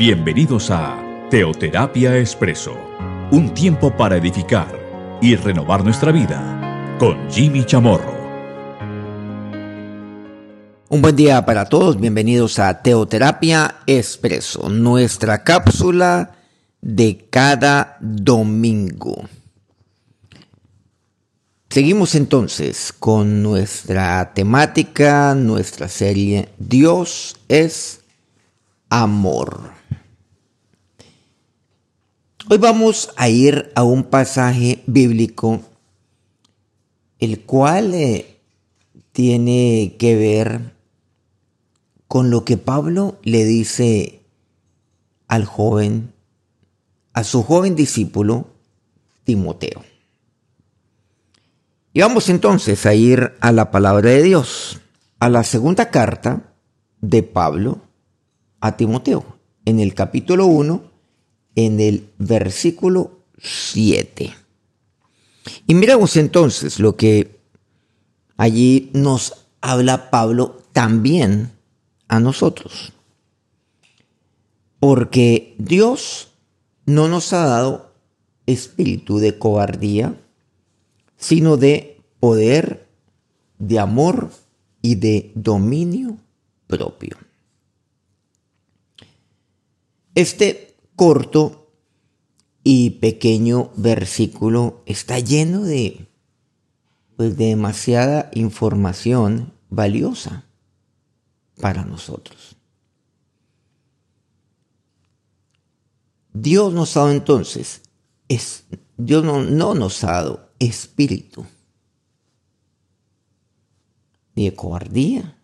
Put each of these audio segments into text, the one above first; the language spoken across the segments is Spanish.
Bienvenidos a Teoterapia Expreso, un tiempo para edificar y renovar nuestra vida con Jimmy Chamorro. Un buen día para todos, bienvenidos a Teoterapia Expreso, nuestra cápsula de cada domingo. Seguimos entonces con nuestra temática, nuestra serie Dios es amor. Hoy vamos a ir a un pasaje bíblico el cual eh, tiene que ver con lo que Pablo le dice al joven, a su joven discípulo Timoteo. Y vamos entonces a ir a la palabra de Dios, a la segunda carta de Pablo a Timoteo, en el capítulo 1, en el versículo 7. Y miramos entonces lo que allí nos habla Pablo también a nosotros. Porque Dios no nos ha dado espíritu de cobardía, sino de poder, de amor y de dominio propio. Este corto y pequeño versículo está lleno de, pues, de demasiada información valiosa para nosotros. Dios nos ha dado entonces, es, Dios no, no nos ha dado espíritu, ni de cobardía,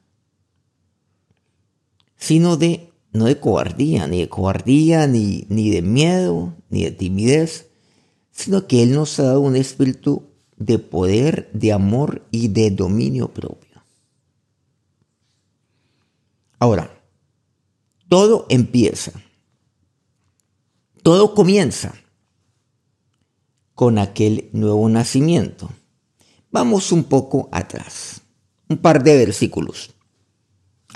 sino de, no de cobardía, ni de cobardía, ni, ni de miedo, ni de timidez, sino que Él nos ha dado un espíritu de poder, de amor y de dominio propio. Ahora, todo empieza, todo comienza con aquel nuevo nacimiento. Vamos un poco atrás, un par de versículos.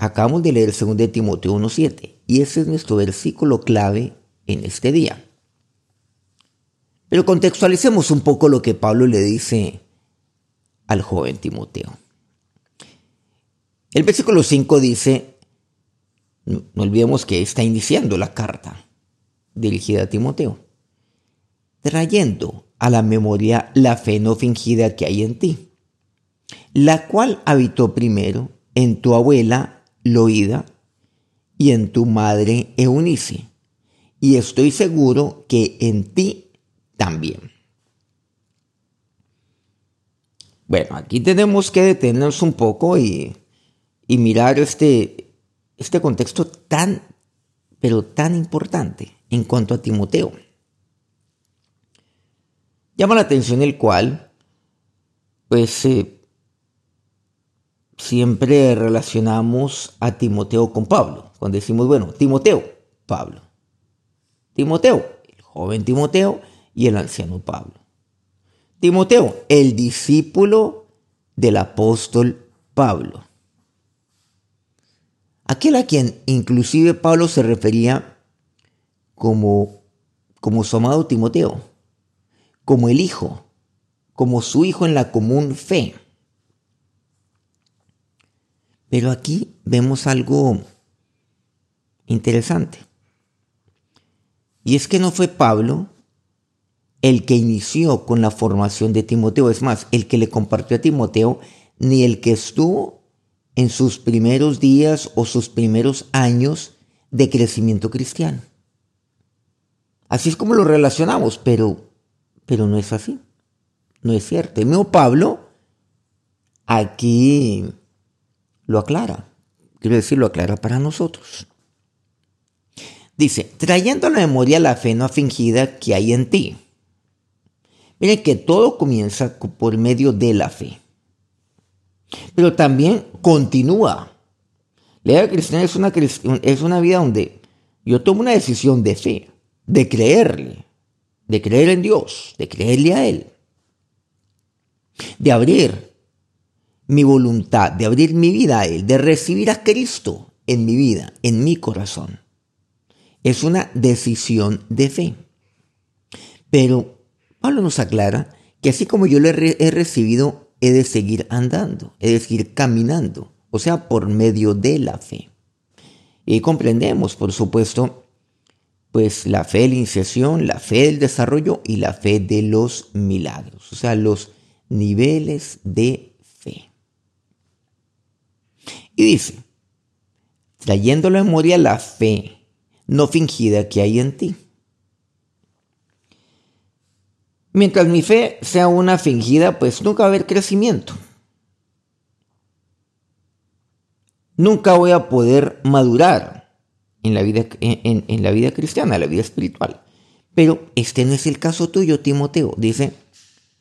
Acabamos de leer el 2 de Timoteo 1.7 y ese es nuestro versículo clave en este día. Pero contextualicemos un poco lo que Pablo le dice al joven Timoteo. El versículo 5 dice, no olvidemos que está iniciando la carta dirigida a Timoteo, trayendo a la memoria la fe no fingida que hay en ti, la cual habitó primero en tu abuela Loida y en tu madre Eunice, y estoy seguro que en ti también. Bueno, aquí tenemos que detenernos un poco y, y mirar este, este contexto tan, pero tan importante en cuanto a Timoteo. Llama la atención el cual, pues eh, siempre relacionamos a Timoteo con Pablo. Cuando decimos, bueno, Timoteo, Pablo. Timoteo, el joven Timoteo y el anciano Pablo. Timoteo, el discípulo del apóstol Pablo. Aquel a quien inclusive Pablo se refería como, como su amado Timoteo como el Hijo, como su Hijo en la común fe. Pero aquí vemos algo interesante. Y es que no fue Pablo el que inició con la formación de Timoteo, es más, el que le compartió a Timoteo, ni el que estuvo en sus primeros días o sus primeros años de crecimiento cristiano. Así es como lo relacionamos, pero pero no es así. No es cierto. El mismo Pablo aquí lo aclara. Quiero decir, lo aclara para nosotros. Dice, trayendo a la memoria la fe no fingida que hay en ti. Miren que todo comienza por medio de la fe. Pero también continúa. La vida cristiana es una, es una vida donde yo tomo una decisión de fe, de creerle, de creer en Dios, de creerle a Él, de abrir mi voluntad, de abrir mi vida a Él, de recibir a Cristo en mi vida, en mi corazón. es una decisión de fe. Pero Pablo nos aclara que así como yo lo he recibido, he de seguir andando, he de seguir caminando, o sea, por medio de la fe. Y comprendemos, por supuesto, pues la fe de la iniciación, la fe del desarrollo y la fe de los milagros, o sea, los niveles de. Y dice, trayendo la memoria la fe no fingida que hay en ti. Mientras mi fe sea una fingida, pues nunca va a haber crecimiento. Nunca voy a poder madurar en la vida, en, la vida cristiana, en la vida espiritual. Pero este no es el caso tuyo, Timoteo. Dice,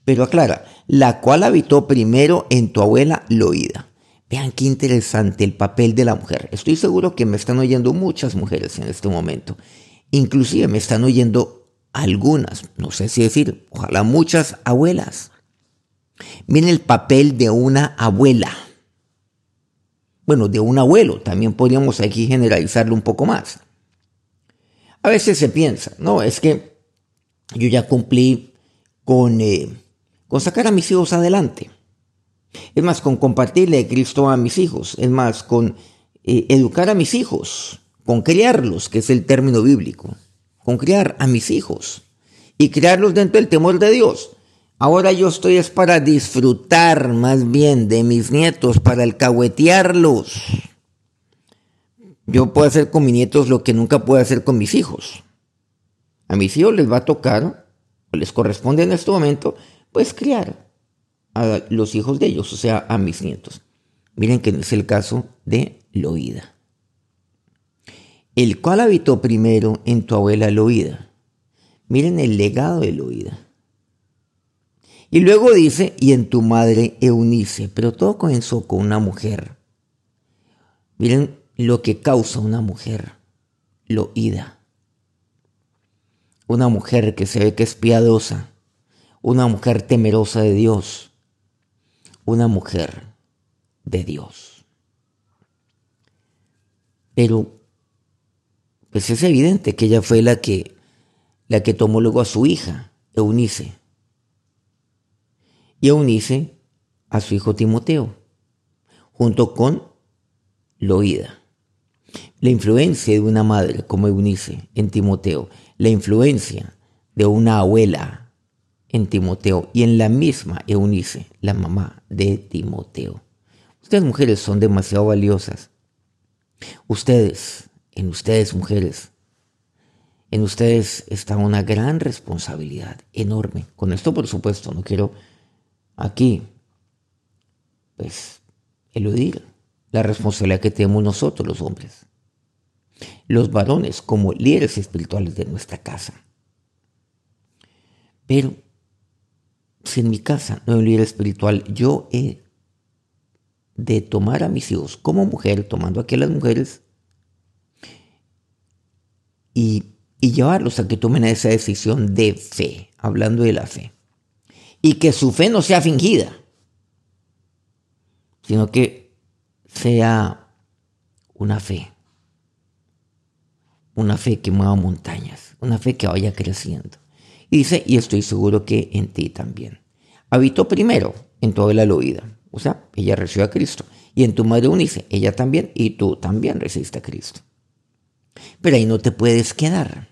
pero aclara, la cual habitó primero en tu abuela Loida. Vean qué interesante el papel de la mujer. Estoy seguro que me están oyendo muchas mujeres en este momento. Inclusive me están oyendo algunas, no sé si decir, ojalá muchas abuelas. Miren el papel de una abuela. Bueno, de un abuelo, también podríamos aquí generalizarlo un poco más. A veces se piensa, no, es que yo ya cumplí con, eh, con sacar a mis hijos adelante. Es más, con compartirle Cristo a mis hijos. Es más, con eh, educar a mis hijos, con criarlos, que es el término bíblico con criar a mis hijos y criarlos dentro del temor de Dios. Ahora yo estoy es para disfrutar más bien de mis nietos, para alcahuetearlos. Yo puedo hacer con mis nietos lo que nunca puedo hacer con mis hijos. A mis hijos les va a tocar, o les corresponde en este momento, pues criar a los hijos de ellos, o sea, a mis nietos. Miren que no es el caso de Loida el cual habitó primero en tu abuela Loida. Miren el legado de Loida. Y luego dice, y en tu madre Eunice, pero todo comenzó con una mujer. Miren lo que causa una mujer, Loida. Una mujer que se ve que es piadosa, una mujer temerosa de Dios, una mujer de Dios. Pero pues es evidente que ella fue la que, la que tomó luego a su hija, Eunice. Y Eunice a su hijo Timoteo, junto con Loida. La influencia de una madre como Eunice en Timoteo, la influencia de una abuela en Timoteo y en la misma Eunice, la mamá de Timoteo. Ustedes mujeres son demasiado valiosas. Ustedes en ustedes mujeres, en ustedes está una gran responsabilidad, enorme. Con esto, por supuesto, no quiero aquí, pues, eludir la responsabilidad que tenemos nosotros los hombres, los varones como líderes espirituales de nuestra casa. Pero si en mi casa no hay un líder espiritual, yo he de tomar a mis hijos como mujer, tomando aquí a las mujeres, y, llevarlos a que tomen esa decisión de fe, hablando de la fe. Y que su fe no sea fingida, sino que sea una fe. Una fe que mueva montañas, una fe que vaya creciendo. Y dice, y estoy seguro que en ti también. Habitó primero en toda la oída, o sea, ella recibió a Cristo. Y en tu madre unice, ella también, y tú también recibiste a Cristo. Pero ahí no te puedes quedar.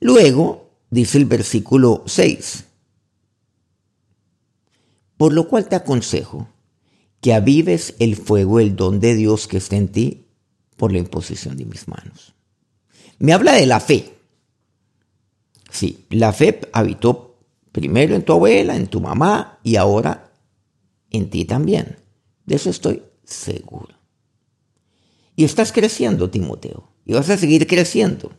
Luego, dice el versículo 6, por lo cual te aconsejo que avives el fuego, el don de Dios que está en ti por la imposición de mis manos. Me habla de la fe. Sí, la fe habitó primero en tu abuela, en tu mamá y ahora en ti también. De eso estoy seguro. Y estás creciendo, Timoteo, y vas a seguir creciendo.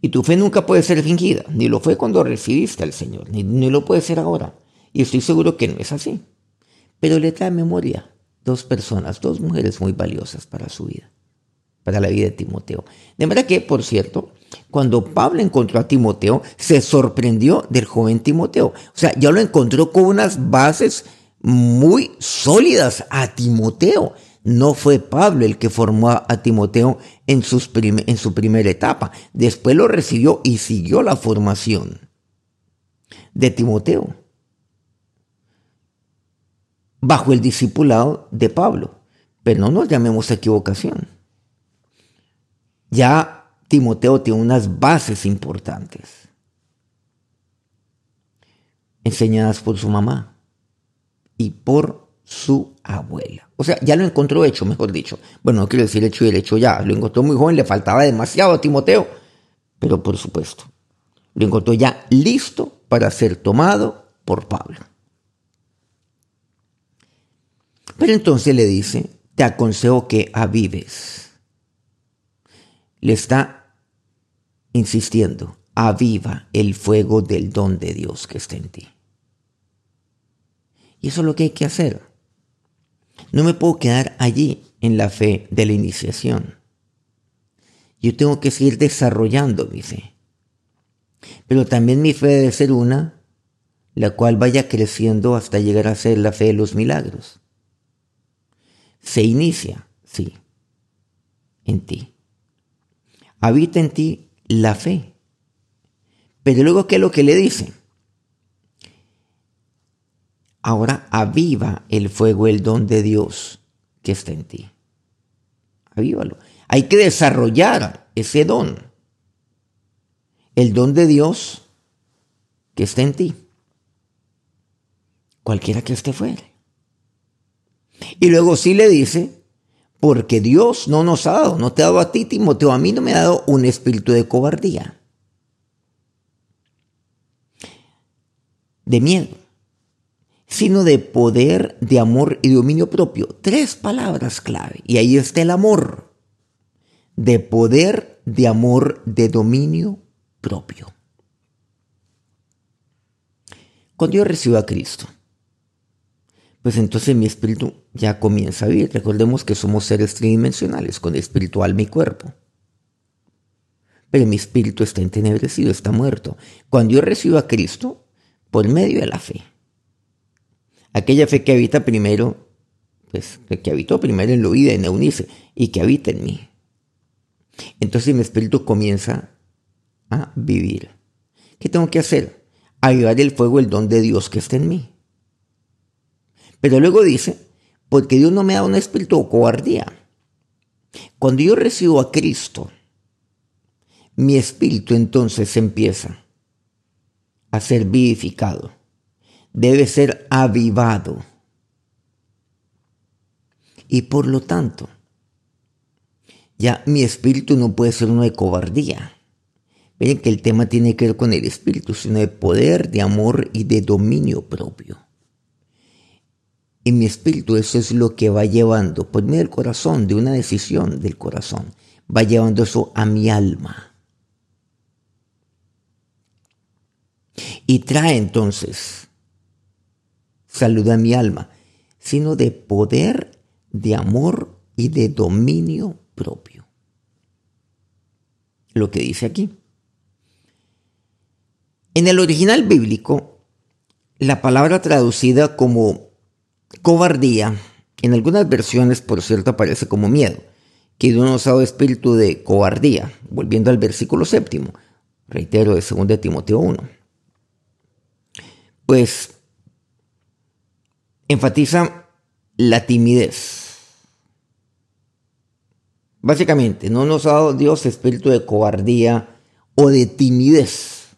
Y tu fe nunca puede ser fingida, ni lo fue cuando recibiste al Señor, ni, lo puede ser ahora. Y estoy seguro que no es así. Pero le trae memoria dos personas, dos mujeres muy valiosas para su vida, para la vida de Timoteo. De manera que, por cierto, cuando Pablo encontró a Timoteo, se sorprendió del joven Timoteo. O sea, ya lo encontró con unas bases muy sólidas a Timoteo no fue Pablo el que formó a Timoteo en, en su primera etapa. Después lo recibió y siguió la formación de Timoteo bajo el discipulado de Pablo. Pero no nos llamemos a equivocación. Ya Timoteo tiene unas bases importantes enseñadas por su mamá y por su abuela. O sea, ya lo encontró hecho, mejor dicho. Bueno, no quiero decir hecho y el ya. Lo encontró muy joven, le faltaba demasiado a Timoteo. Pero por supuesto, lo encontró ya listo para ser tomado por Pablo. Pero entonces le dice, te aconsejo que avives. Le está insistiendo, aviva el fuego del don de Dios que está en ti. Y eso es lo que hay que hacer. No me puedo quedar allí en la fe de la iniciación. Yo tengo que seguir desarrollando mi fe. Pero también mi fe debe ser una, la cual vaya creciendo hasta llegar a ser la fe de los milagros. Se inicia, sí, en ti. Habita en ti la fe. Pero luego, ¿qué es lo que le dice? Ahora aviva el fuego, el don de Dios que está en ti. Avívalo. Hay que desarrollar ese don. El don de Dios que está en ti. Cualquiera que esté fuera. Y luego sí le dice, porque Dios no nos ha dado, no te ha dado a ti, Timoteo, a mí no me ha dado un espíritu de cobardía, de miedo sino de poder, de amor y dominio propio. Tres palabras clave. Y ahí está el amor. De poder, de amor, de dominio propio. Cuando yo recibo a Cristo, pues entonces mi espíritu ya comienza a vivir. Recordemos que somos seres tridimensionales, con espíritu, alma y cuerpo. Pero mi espíritu está entenebrecido, está muerto. Cuando yo recibo a Cristo, por medio de la fe, aquella fe que habita primero, pues que habitó primero en la vida, en Eunice, y que habita en mí. Entonces mi espíritu comienza a vivir. ¿Qué tengo que hacer? Avivar el fuego, el don de Dios que está en mí. Pero luego dice, porque Dios no me da un espíritu de cobardía. Cuando yo recibo a Cristo, mi espíritu entonces empieza a ser vivificado debe ser avivado. Y por lo tanto, ya mi espíritu no puede ser uno de cobardía. Miren que el tema tiene que ver con el espíritu, sino de poder, de amor y de dominio propio. Y mi espíritu eso es lo que va llevando, por medio del corazón, de una decisión del corazón, va llevando eso a mi alma. Y trae entonces salud a mi alma, sino de poder, de amor y de dominio propio. Lo que dice aquí. En el original bíblico, la palabra traducida como cobardía, en algunas versiones, por cierto, aparece como miedo, que de un osado espíritu de cobardía, volviendo al versículo séptimo, reitero, de 2 Timoteo 1. Pues enfatiza la timidez. Básicamente, no nos ha dado Dios espíritu de cobardía o de timidez.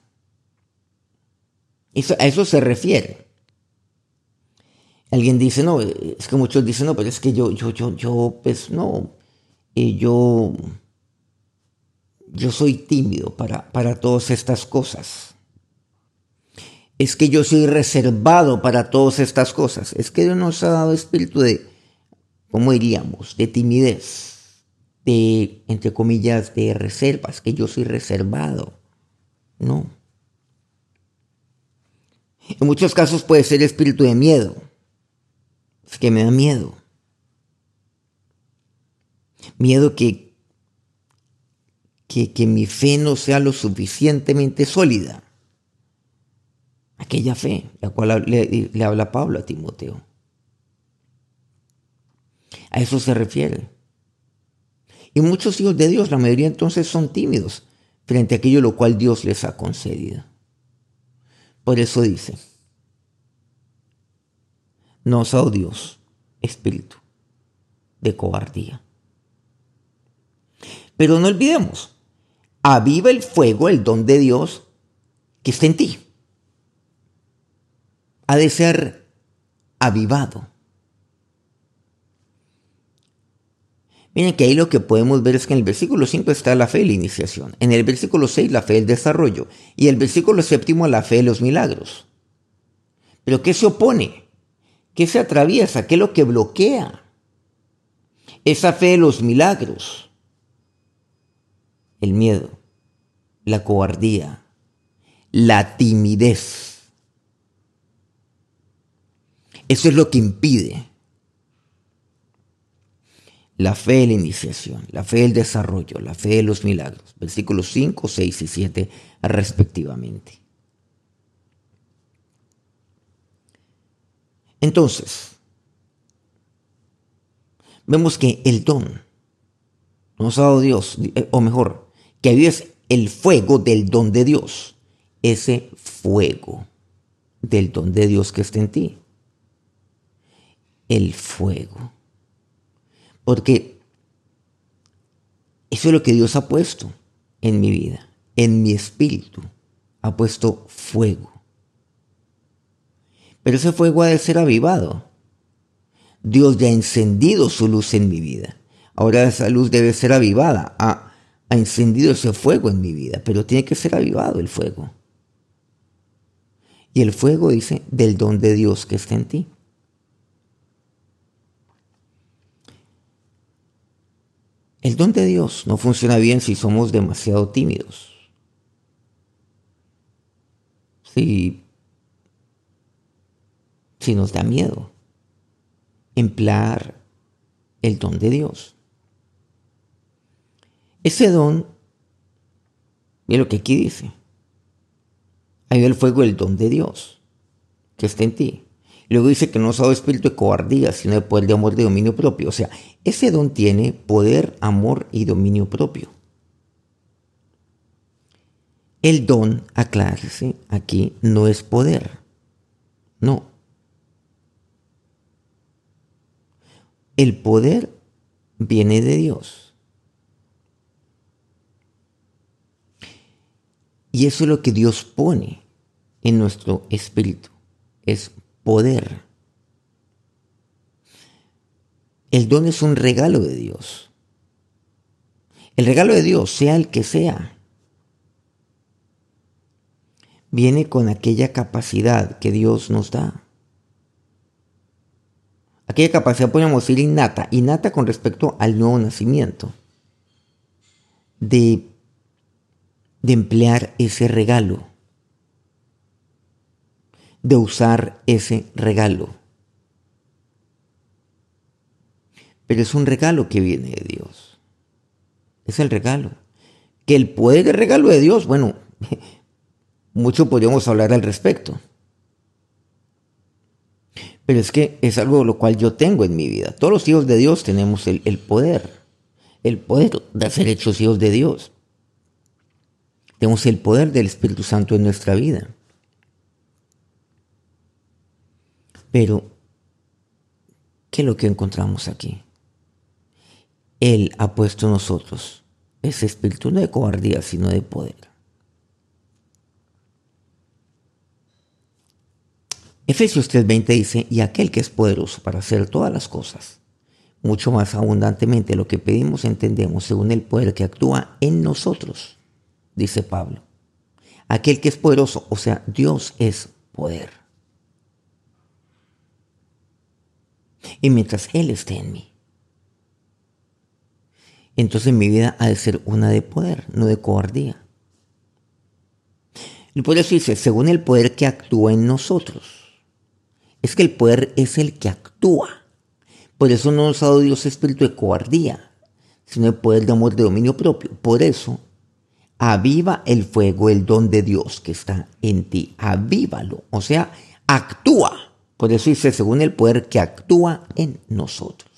a eso se refiere. Alguien dice, no, es que muchos dicen, no, pero es que yo, yo, yo, yo, pues no, eh, yo, yo soy tímido para, para todas estas cosas es que yo soy reservado para todas estas cosas. Es que Dios nos ha dado espíritu de, ¿cómo diríamos? De timidez, de, entre comillas, de reservas, que yo soy reservado. No. En muchos casos puede ser espíritu de miedo. Que me da miedo. Miedo que, que, que mi fe no sea lo suficientemente sólida aquella fe, la cual le, habla Pablo a Timoteo. A eso se refiere. Y muchos hijos de Dios, la mayoría entonces son tímidos frente a aquello lo cual Dios les ha concedido. Por eso dice, no os oh Dios espíritu de cobardía. Pero no olvidemos, aviva el fuego, el don de Dios que está en ti. Ha de ser avivado. Miren que ahí lo que podemos ver es que en el versículo 5 está la fe de la iniciación, en el versículo 6 la fe del desarrollo y el versículo séptimo la fe de los milagros. Pero ¿qué se opone? ¿Qué se atraviesa? ¿Qué es lo que bloquea? Esa fe de los milagros. El miedo, la cobardía, la timidez. Eso es lo que impide la fe de la iniciación, la fe del desarrollo, la fe de los milagros. Versículos 5, 6 y 7 respectivamente. Entonces, vemos que el don nos ha dado Dios, eh, o mejor, que es el fuego del don de Dios, ese fuego del don de Dios que está en ti. El fuego. Porque eso es lo que Dios ha puesto en mi vida, en mi espíritu. Ha puesto fuego. Pero ese fuego ha de ser avivado. Dios ya ha encendido su luz en mi vida. Ahora esa luz debe ser avivada. Ha, ha encendido ese fuego en mi vida, pero tiene que ser avivado el fuego. Y el fuego dice del don de Dios que está en ti. El don de Dios no funciona bien si somos demasiado tímidos. Si si nos da miedo emplear el don de Dios. Ese don, mira lo que aquí dice, hay el fuego del don de Dios que está en ti. Luego dice que no es espíritu de cobardía, sino de poder de amor de dominio propio. O sea, ese don tiene poder, amor y dominio propio. El don, aclárese, aquí no es poder. No, El poder viene de Dios. Y eso es lo que Dios pone en nuestro espíritu. Es poder. El don es un regalo de Dios. El regalo de Dios, sea el que sea, viene con aquella capacidad que Dios nos da aquella capacidad, podemos decir, innata, innata con respecto al nuevo nacimiento, de, de emplear ese regalo, de usar ese regalo. Pero es un regalo que viene de Dios. Es el regalo. Que el poder del regalo de Dios, bueno, mucho podríamos hablar al respecto. Pero es que es algo lo cual yo tengo en mi vida. Todos los hijos de Dios tenemos el, poder, el poder de ser hechos hijos de Dios. Tenemos el poder del Espíritu Santo en nuestra vida. Pero, ¿qué es lo que encontramos aquí? Él ha puesto nosotros ese espíritu no de cobardía, sino de poder. Efesios 3:20 dice, y aquel que es poderoso para hacer todas las cosas, mucho más abundantemente lo que pedimos entendemos según el poder que actúa en nosotros, dice Pablo. Aquel que es poderoso, o sea, Dios es poder. Y mientras Él esté en mí, entonces mi vida ha de ser una de poder, no de cobardía. Y por eso dice, según el poder que actúa en nosotros es que el poder es el que actúa. Por eso no nos ha dado Dios espíritu de cobardía, sino el poder de amor de dominio propio. Por eso, aviva el fuego, el don de Dios que está en ti. Avívalo. O sea, actúa. Por eso dice, según el poder que actúa en nosotros.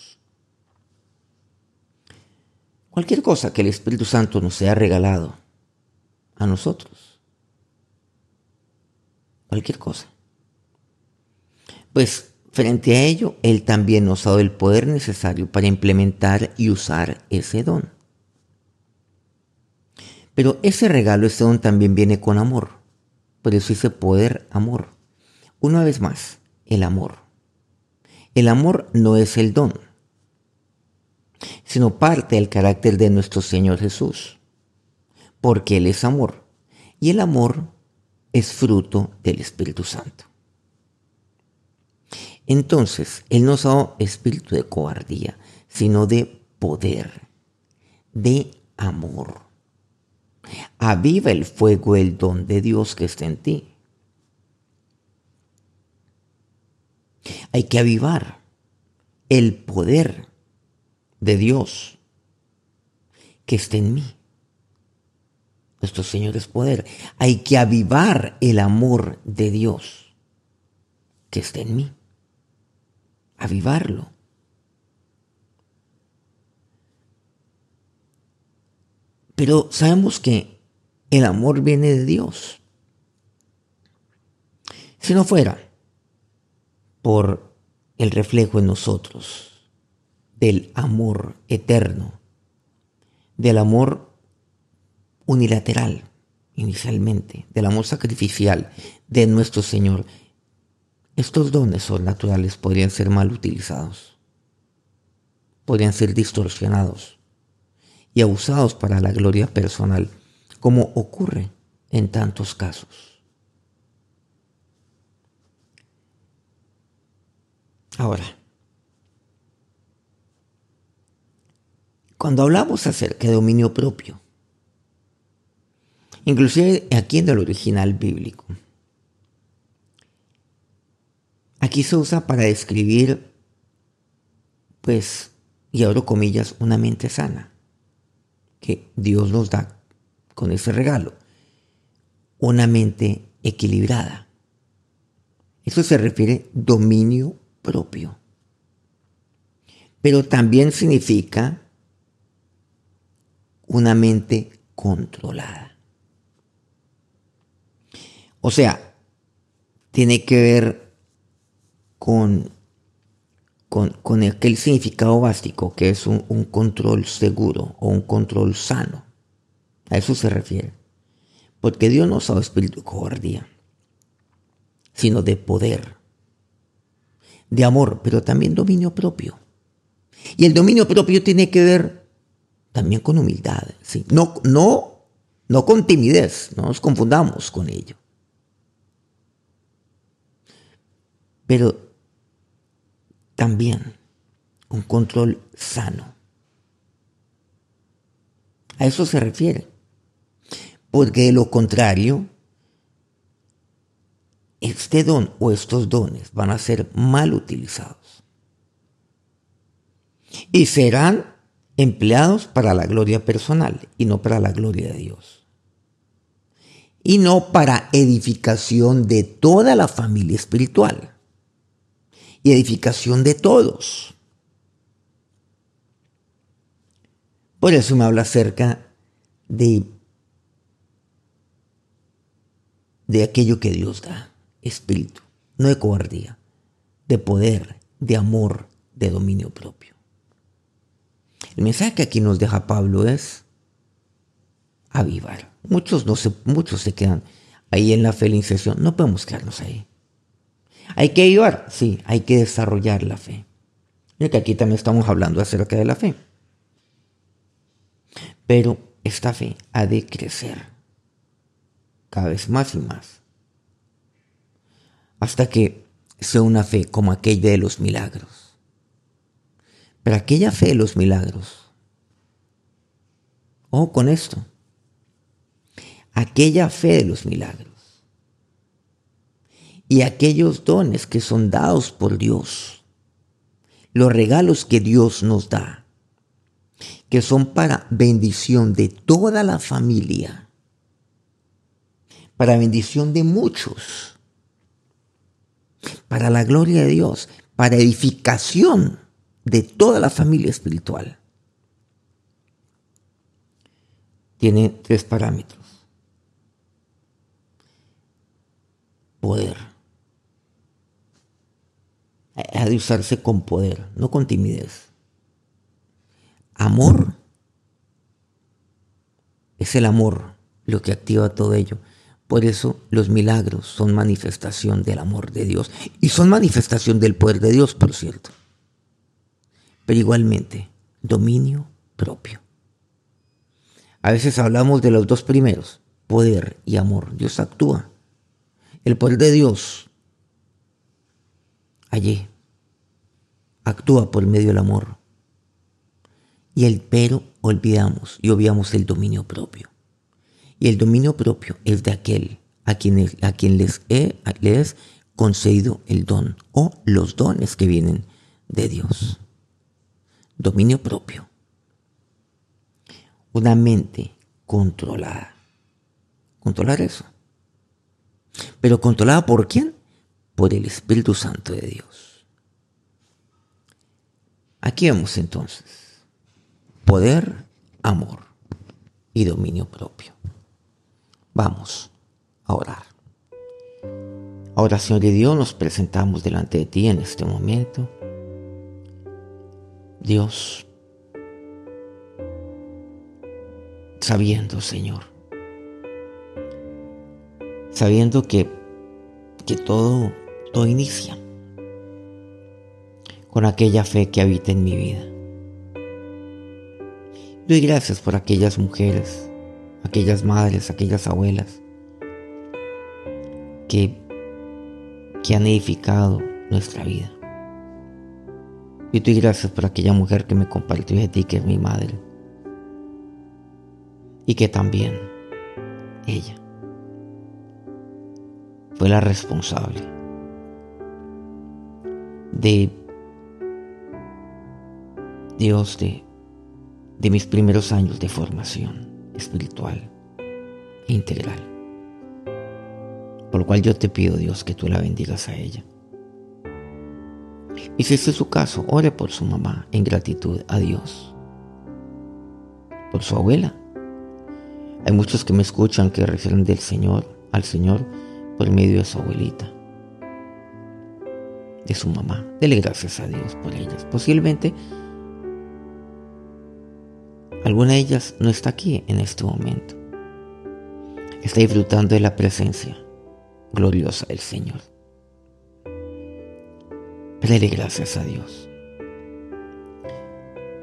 cualquier cosa que el Espíritu Santo nos haya regalado a nosotros. Cualquier cosa. Pues frente a ello, Él también nos ha dado el poder necesario para implementar y usar ese don. Pero ese regalo, ese don también viene con amor. Por eso dice poder, amor. Una vez más, el amor. El amor no es el don, sino parte del carácter de nuestro Señor Jesús, porque Él es amor. Y el amor es fruto del Espíritu Santo. Entonces, Él no es espíritu de cobardía, sino de poder, de amor. Aviva el fuego, el don de Dios que está en ti. Hay que avivar el poder de Dios que está en mí. Nuestro Señor es poder. Hay que avivar el amor de Dios que está en mí. Avivarlo. Pero sabemos que el amor viene de Dios. Si no fuera por el reflejo en nosotros del amor eterno, del amor unilateral inicialmente, del amor sacrificial de nuestro Señor, estos dones naturales podrían ser mal utilizados, podrían ser distorsionados y abusados para la gloria personal, como ocurre en tantos casos. Ahora, cuando hablamos acerca de dominio propio, inclusive aquí en el original bíblico, aquí se usa para describir, pues, y abro comillas, una mente sana que Dios nos da con ese regalo. Una mente equilibrada. Eso se refiere dominio propio. Pero también significa una mente controlada. O sea, tiene que ver con con, aquel significado básico que es un, un control seguro o un control sano. A eso se refiere. Porque Dios no sabe espíritu de cobardía, sino de poder, de amor, pero también dominio propio. Y el dominio propio tiene que ver también con humildad, ¿sí? no, no, no con timidez, no nos confundamos con ello. Pero también un control sano. A eso se refiere. Porque de lo contrario, este don o estos dones van a ser mal utilizados. Y serán empleados para la gloria personal y no para la gloria de Dios. Y no para edificación de toda la familia espiritual y edificación de todos. Por eso me habla acerca de, de aquello que Dios da, espíritu, no de cobardía, de poder, de amor, de dominio propio. El mensaje que aquí nos deja Pablo es avivar. Muchos, no se, muchos se quedan ahí en la fe No podemos quedarnos ahí. ¿Hay que ayudar? Sí, hay que desarrollar la fe. Y que aquí también estamos hablando acerca de la fe. Pero esta fe ha de crecer cada vez más y más. Hasta que sea una fe como aquella de los milagros. Pero aquella fe de los milagros, o con esto, aquella fe de los milagros y aquellos dones que son dados por Dios, los regalos que Dios nos da, que son para bendición de toda la familia, para bendición de muchos, para la gloria de Dios, para edificación de toda la familia espiritual. tiene tres parámetros. Poder. Ha de usarse con poder, no con timidez. Amor. Es el amor lo que activa todo ello. Por eso los milagros son manifestación del amor de Dios y son manifestación del poder de Dios, por cierto. Pero igualmente, dominio propio. A veces hablamos de los dos primeros, poder y amor. Dios actúa. El poder de Dios allí actúa por medio del amor. Y el pero olvidamos y obviamos el dominio propio. Y el dominio propio es de aquel a quien, a quien les, he, les concedido el don o los dones que vienen de Dios. Dominio propio una mente controlada. Controlar eso. Pero controlada por quién? Por el Espíritu Santo de Dios. Aquí vemos entonces poder, amor y dominio propio. Vamos a orar. Ahora, Señor de Dios, nos presentamos delante de ti en este momento. Dios, sabiendo, Señor, sabiendo que, que todo, todo inicia con aquella fe que habita en mi vida. Doy gracias por aquellas mujeres, aquellas madres, aquellas abuelas que, que han edificado nuestra vida. Y doy gracias por aquella mujer que me compartió de ti, que es mi madre y que también ella fue la responsable de Dios de, de mis primeros años de formación espiritual e integral. Por lo cual yo te pido, Dios, que tú la bendigas a ella. Y si este es su caso, ore por su mamá en gratitud a Dios. Por su abuela hay muchos que me escuchan que refieren del Señor al Señor por medio de su abuelita, de su mamá. Dele gracias a Dios por ellas. Posiblemente alguna de ellas no está aquí en este momento. Está disfrutando de la presencia gloriosa del Señor. Dele gracias a Dios.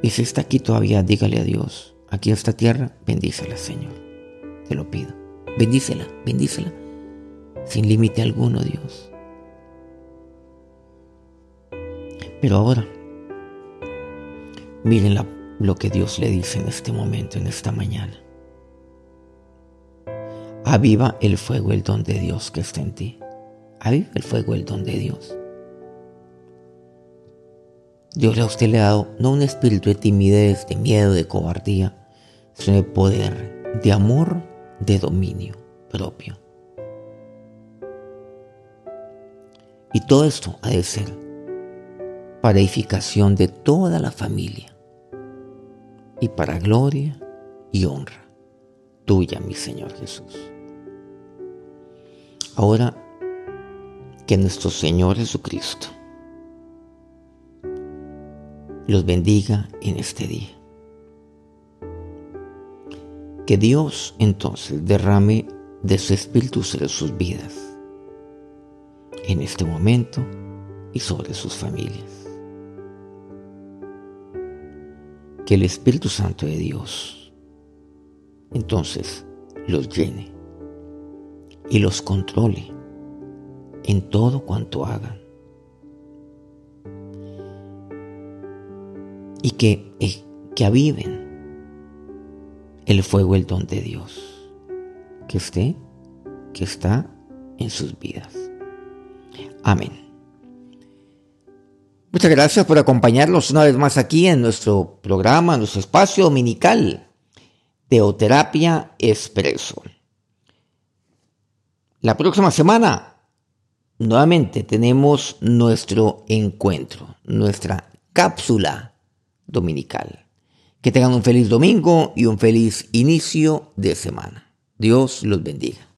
Y si está aquí todavía, dígale a Dios, aquí esta tierra, bendícela, Señor. Te lo pido. Bendícela, bendícela. Sin límite alguno, Dios. Pero ahora, miren lo que Dios le dice en este momento, en esta mañana. Aviva el fuego, el don de Dios que está en ti. Aviva el fuego, el don de Dios. Dios a usted le ha dado no un espíritu de timidez, de miedo, de cobardía, sino de poder, de amor de dominio propio. Y todo esto ha de ser para edificación de toda la familia y para gloria y honra tuya, mi Señor Jesús. Ahora que nuestro Señor Jesucristo los bendiga en este día que Dios entonces derrame de su espíritu sobre sus vidas, en este momento y sobre sus familias. Que el Espíritu Santo de Dios entonces los llene y los controle en todo cuanto hagan. Y que, eh, que aviven el fuego, el don de Dios, que esté, que está en sus vidas. Amén. Muchas gracias por acompañarnos una vez más aquí en nuestro programa, en nuestro espacio dominical, Teoterapia Expreso. La próxima semana, nuevamente tenemos nuestro encuentro, nuestra cápsula dominical Que tengan un feliz domingo y un feliz inicio de semana. Dios los bendiga.